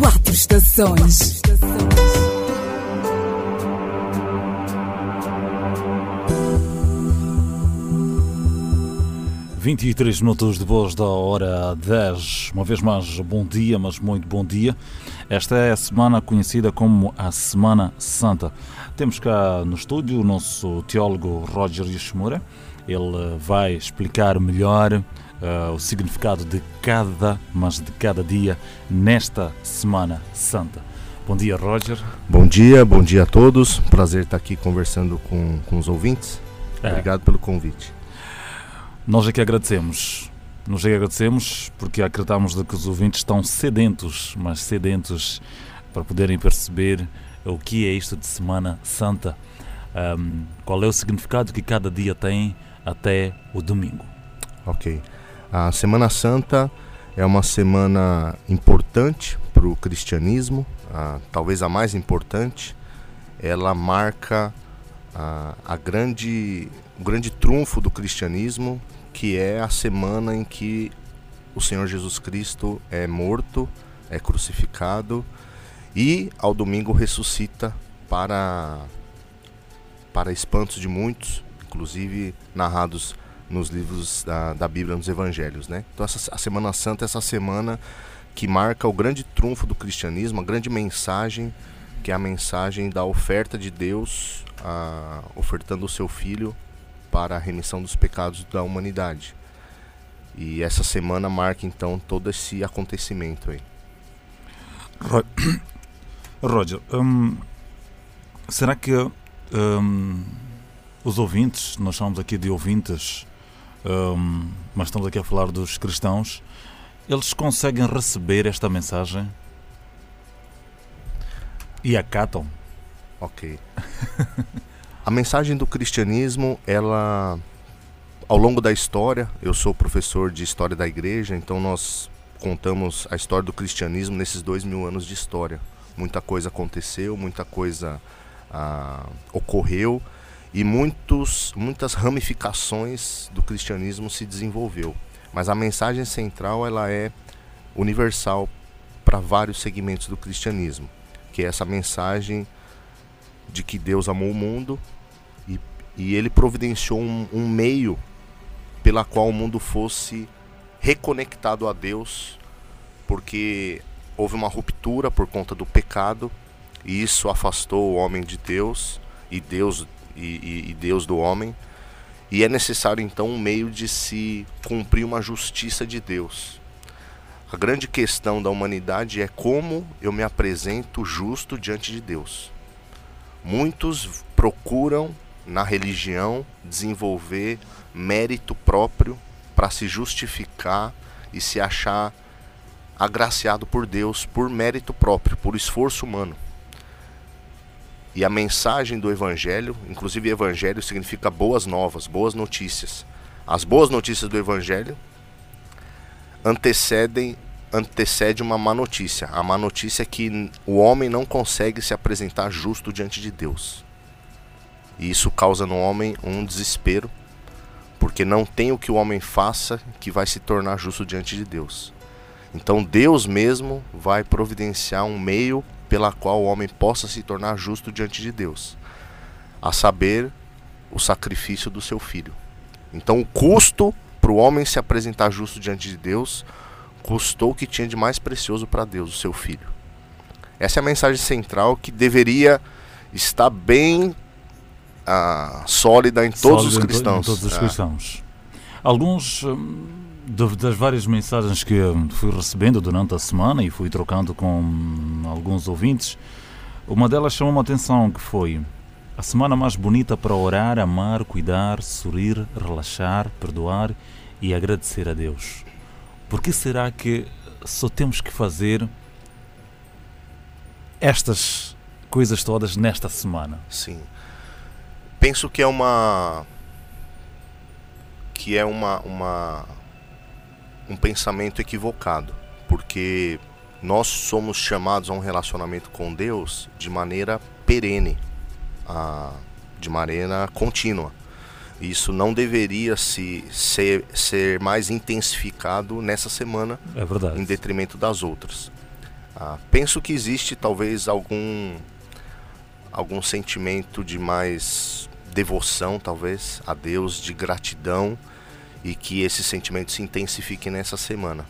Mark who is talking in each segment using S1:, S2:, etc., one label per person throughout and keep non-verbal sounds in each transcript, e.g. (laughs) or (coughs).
S1: Quatro estações.
S2: 23 minutos depois da hora 10. Uma vez mais, bom dia, mas muito bom dia. Esta é a semana conhecida como a Semana Santa. Temos cá no estúdio o nosso teólogo Roger Yashimura. Ele vai explicar melhor uh, o significado de cada, mas de cada dia nesta Semana Santa. Bom dia, Roger.
S3: Bom dia, bom dia a todos. Prazer estar aqui conversando com, com os ouvintes. É. Obrigado pelo convite.
S2: Nós é que agradecemos. Nós é que agradecemos porque acreditamos de que os ouvintes estão sedentos, mas sedentos para poderem perceber o que é isto de Semana Santa, um, qual é o significado que cada dia tem até o domingo.
S3: Ok. A Semana Santa é uma semana importante para o cristianismo, talvez a mais importante. Ela marca a, grande, o grande trunfo do cristianismo, que é a semana em que o Senhor Jesus Cristo é morto, é crucificado e ao domingo ressuscita para para espantos de muitos, inclusive narrados nos livros da, da Bíblia, nos Evangelhos, né? Então essa, a Semana Santa é essa semana que marca o grande trunfo do cristianismo, a grande mensagem que é a mensagem da oferta de Deus, a, ofertando o seu Filho para a remissão dos pecados da humanidade. E essa semana marca então todo esse acontecimento aí.
S2: Roger, (coughs) hum, será que hum, os ouvintes, nós chamamos aqui de ouvintes, hum, mas estamos aqui a falar dos cristãos, eles conseguem receber esta mensagem e acatam?
S3: Ok. (laughs) A mensagem do cristianismo, ela ao longo da história, eu sou professor de história da igreja, então nós contamos a história do cristianismo nesses dois mil anos de história. Muita coisa aconteceu, muita coisa ah, ocorreu e muitos, muitas ramificações do cristianismo se desenvolveu. Mas a mensagem central ela é universal para vários segmentos do cristianismo, que é essa mensagem de que Deus amou o mundo e ele providenciou um, um meio pela qual o mundo fosse reconectado a Deus, porque houve uma ruptura por conta do pecado e isso afastou o homem de Deus e Deus e, e, e, Deus do homem e é necessário então um meio de se cumprir uma justiça de Deus. A grande questão da humanidade é como eu me apresento justo diante de Deus. Muitos procuram na religião desenvolver mérito próprio para se justificar e se achar agraciado por Deus por mérito próprio, por esforço humano. E a mensagem do evangelho, inclusive evangelho significa boas novas, boas notícias. As boas notícias do evangelho antecedem antecede uma má notícia. A má notícia é que o homem não consegue se apresentar justo diante de Deus. E isso causa no homem um desespero, porque não tem o que o homem faça que vai se tornar justo diante de Deus. Então Deus mesmo vai providenciar um meio pela qual o homem possa se tornar justo diante de Deus, a saber, o sacrifício do seu filho. Então o custo para o homem se apresentar justo diante de Deus custou o que tinha de mais precioso para Deus, o seu filho. Essa é a mensagem central que deveria estar bem uh, sólida em todos os cristãos.
S2: Em todos os é. cristãos. Alguns hum, das várias mensagens que fui recebendo durante a semana e fui trocando com alguns ouvintes, uma delas chamou uma atenção que foi a semana mais bonita para orar, amar, cuidar, sorrir, relaxar, perdoar e agradecer a Deus. Por que será que só temos que fazer estas coisas todas nesta semana?
S3: Sim penso que é uma que é uma, uma um pensamento equivocado, porque nós somos chamados a um relacionamento com Deus de maneira perene, a, de maneira contínua. Isso não deveria se ser, ser mais intensificado nessa semana,
S2: é
S3: em detrimento das outras. Ah, penso que existe talvez algum algum sentimento de mais devoção, talvez, a Deus, de gratidão e que esse sentimento se intensifique nessa semana.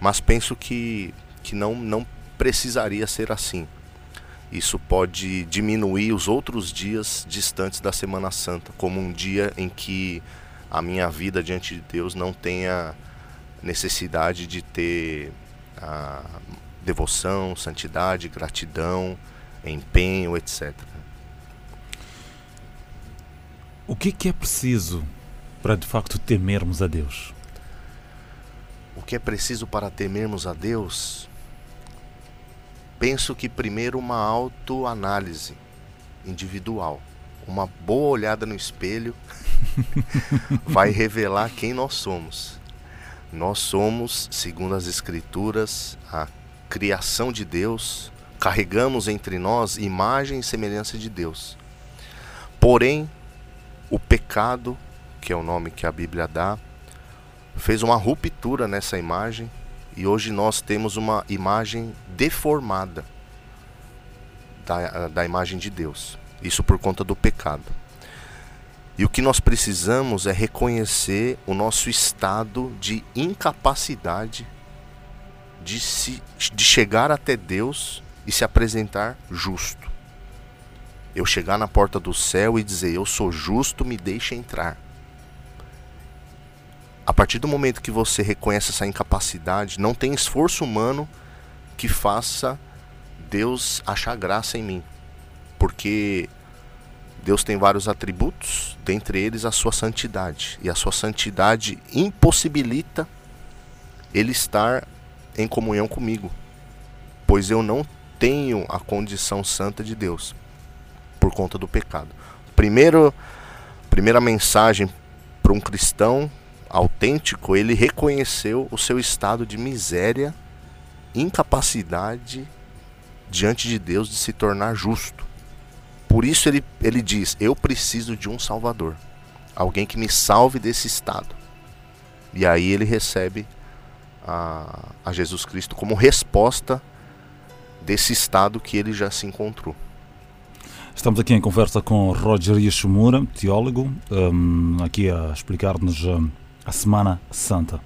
S3: Mas penso que, que não, não precisaria ser assim. Isso pode diminuir os outros dias distantes da Semana Santa, como um dia em que a minha vida diante de Deus não tenha necessidade de ter a devoção, santidade, gratidão, empenho, etc.
S2: O que, que é preciso para de facto temermos a Deus?
S3: O que é preciso para temermos a Deus? Penso que primeiro uma autoanálise individual, uma boa olhada no espelho (laughs) vai revelar quem nós somos. Nós somos, segundo as Escrituras, a criação de Deus, carregamos entre nós imagem e semelhança de Deus. Porém, o pecado, que é o nome que a Bíblia dá, fez uma ruptura nessa imagem e hoje nós temos uma imagem deformada da, da imagem de Deus. Isso por conta do pecado. E o que nós precisamos é reconhecer o nosso estado de incapacidade de, se, de chegar até Deus e se apresentar justo. Eu chegar na porta do céu e dizer: Eu sou justo, me deixe entrar. A partir do momento que você reconhece essa incapacidade, não tem esforço humano que faça Deus achar graça em mim. Porque Deus tem vários atributos, dentre eles a sua santidade. E a sua santidade impossibilita ele estar em comunhão comigo, pois eu não tenho a condição santa de Deus por conta do pecado. Primeiro, primeira mensagem para um cristão autêntico, ele reconheceu o seu estado de miséria, incapacidade diante de Deus de se tornar justo. Por isso ele, ele diz: Eu preciso de um Salvador, alguém que me salve desse estado. E aí ele recebe a, a Jesus Cristo como resposta desse estado que ele já se encontrou.
S2: Estamos aqui em conversa com Roger Yeshimura, teólogo, um, aqui a explicar-nos um, a Semana Santa.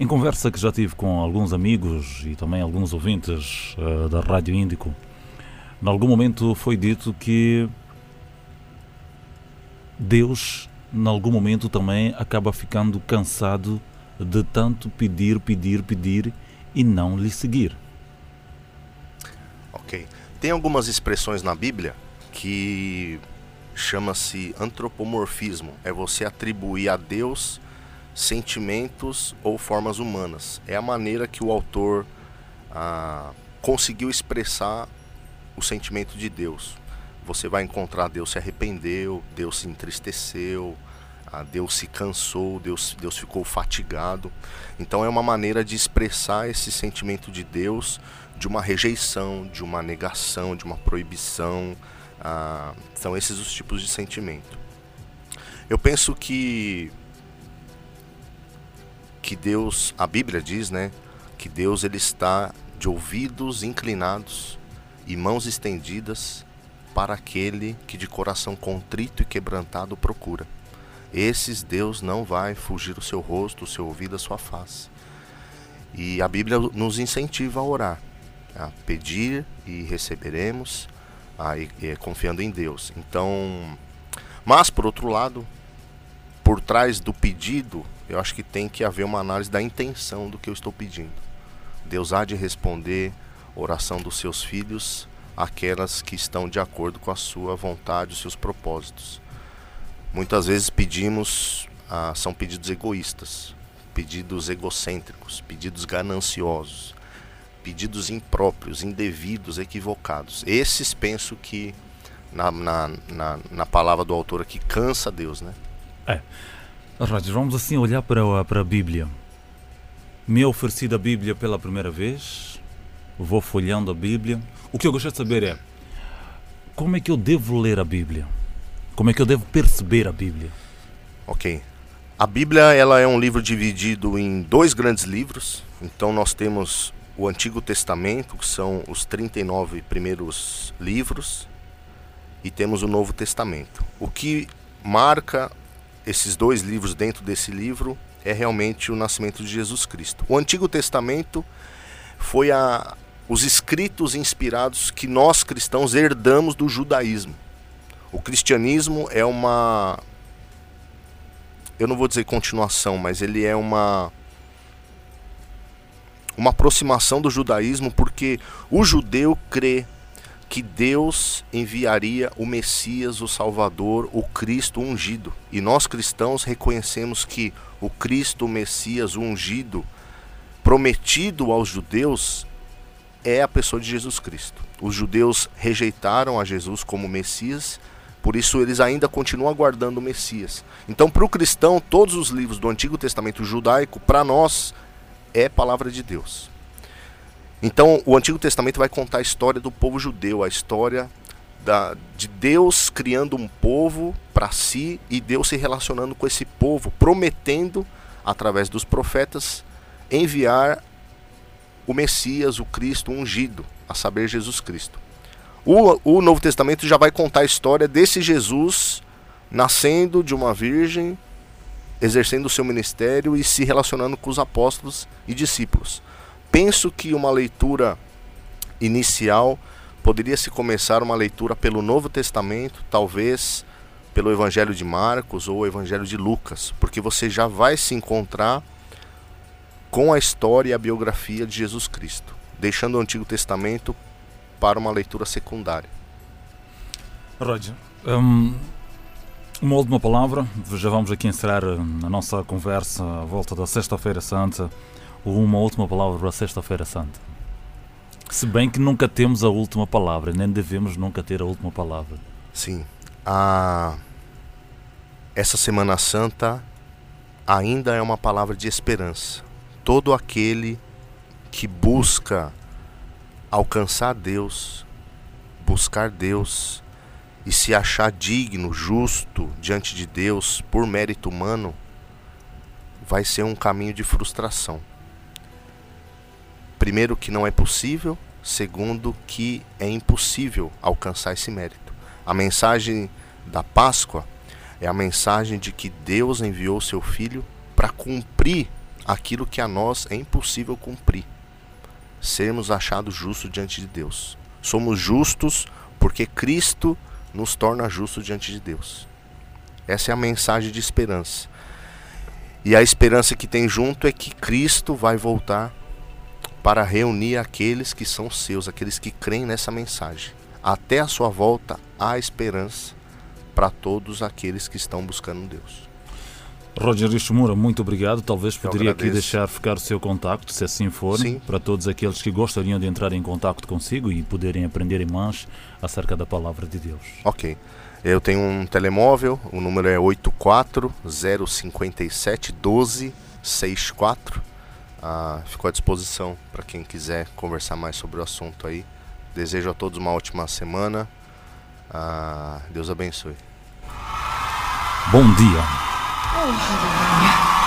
S2: Em conversa que já tive com alguns amigos e também alguns ouvintes uh, da Rádio Índico, em algum momento foi dito que Deus, em algum momento, também acaba ficando cansado de tanto pedir, pedir, pedir e não lhe seguir.
S3: Ok. Tem algumas expressões na Bíblia que chama-se antropomorfismo. É você atribuir a Deus sentimentos ou formas humanas. É a maneira que o autor ah, conseguiu expressar o sentimento de Deus. Você vai encontrar Deus se arrependeu, Deus se entristeceu, ah, Deus se cansou, Deus, Deus ficou fatigado. Então é uma maneira de expressar esse sentimento de Deus de uma rejeição, de uma negação, de uma proibição. Ah, são esses os tipos de sentimento. Eu penso que que Deus, a Bíblia diz, né, que Deus ele está de ouvidos inclinados e mãos estendidas para aquele que de coração contrito e quebrantado procura. Esses Deus não vai fugir o seu rosto, o seu ouvido, a sua face. E a Bíblia nos incentiva a orar, a pedir e receberemos, a, e, e, confiando em Deus. Então, mas por outro lado, por trás do pedido, eu acho que tem que haver uma análise da intenção do que eu estou pedindo. Deus há de responder oração dos seus filhos, aquelas que estão de acordo com a sua vontade, os seus propósitos. Muitas vezes pedimos, ah, são pedidos egoístas, pedidos egocêntricos, pedidos gananciosos, pedidos impróprios, indevidos, equivocados. Esses penso que na, na, na, na palavra do autor aqui cansa Deus, né?
S2: É. Rádio, vamos assim olhar para a, para a Bíblia. Me é oferecida a Bíblia pela primeira vez, vou folhando a Bíblia. O que eu gostaria de saber é como é que eu devo ler a Bíblia? Como é que eu devo perceber a Bíblia?
S3: Ok. A Bíblia ela é um livro dividido em dois grandes livros. Então nós temos o Antigo Testamento, que são os 39 primeiros livros, e temos o Novo Testamento. O que marca esses dois livros dentro desse livro é realmente o nascimento de Jesus Cristo. O Antigo Testamento foi a, os escritos inspirados que nós cristãos herdamos do judaísmo. O cristianismo é uma. Eu não vou dizer continuação, mas ele é uma. Uma aproximação do judaísmo, porque o judeu crê que Deus enviaria o Messias, o Salvador, o Cristo ungido. E nós cristãos reconhecemos que o Cristo, o Messias, o ungido, prometido aos judeus, é a pessoa de Jesus Cristo. Os judeus rejeitaram a Jesus como Messias, por isso eles ainda continuam aguardando o Messias. Então, para o cristão, todos os livros do Antigo Testamento judaico, para nós, é palavra de Deus. Então, o Antigo Testamento vai contar a história do povo judeu, a história da, de Deus criando um povo para si e Deus se relacionando com esse povo, prometendo, através dos profetas, enviar o Messias, o Cristo ungido, a saber, Jesus Cristo. O, o Novo Testamento já vai contar a história desse Jesus nascendo de uma virgem, exercendo o seu ministério e se relacionando com os apóstolos e discípulos penso que uma leitura inicial poderia se começar uma leitura pelo Novo Testamento, talvez pelo Evangelho de Marcos ou o Evangelho de Lucas, porque você já vai se encontrar com a história e a biografia de Jesus Cristo, deixando o Antigo Testamento para uma leitura secundária.
S2: Roger, um, uma última palavra, já vamos aqui encerrar hum, a nossa conversa à volta da Sexta-feira Santa uma última palavra para Sexta-feira Santa. Se bem que nunca temos a última palavra, nem devemos nunca ter a última palavra.
S3: Sim. A... Essa Semana Santa ainda é uma palavra de esperança. Todo aquele que busca alcançar Deus, buscar Deus e se achar digno, justo diante de Deus por mérito humano, vai ser um caminho de frustração primeiro, que não é possível, segundo, que é impossível alcançar esse mérito. A mensagem da Páscoa é a mensagem de que Deus enviou seu Filho para cumprir aquilo que a nós é impossível cumprir. Sermos achados justos diante de Deus. Somos justos porque Cristo nos torna justos diante de Deus. Essa é a mensagem de esperança. E a esperança que tem junto é que Cristo vai voltar para reunir aqueles que são seus, aqueles que creem nessa mensagem. Até a sua volta há esperança para todos aqueles que estão buscando Deus.
S2: Roger Ishimura, muito obrigado. Talvez poderia aqui deixar ficar o seu contacto, se assim for, Sim. para todos aqueles que gostariam de entrar em contato consigo e poderem aprender mais acerca da palavra de Deus.
S3: Ok. Eu tenho um telemóvel, o número é 84057 1264 ah, ficou à disposição para quem quiser conversar mais sobre o assunto aí. Desejo a todos uma ótima semana. Ah, Deus abençoe.
S2: Bom dia. Oh,